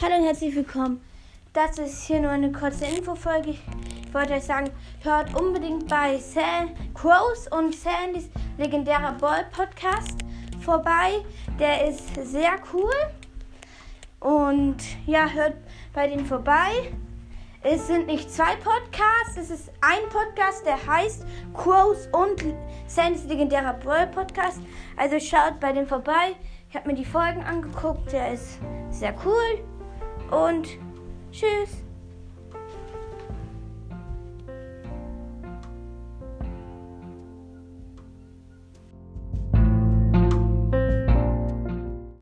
Hallo und herzlich willkommen. Das ist hier nur eine kurze Infofolge. Ich wollte euch sagen, hört unbedingt bei Sam Crows und Sandys legendärer Ball Podcast vorbei. Der ist sehr cool. Und ja, hört bei denen vorbei. Es sind nicht zwei Podcasts, es ist ein Podcast, der heißt Crows und Sandys legendärer Ball Podcast. Also schaut bei denen vorbei. Ich habe mir die Folgen angeguckt, der ist sehr cool und tschüss.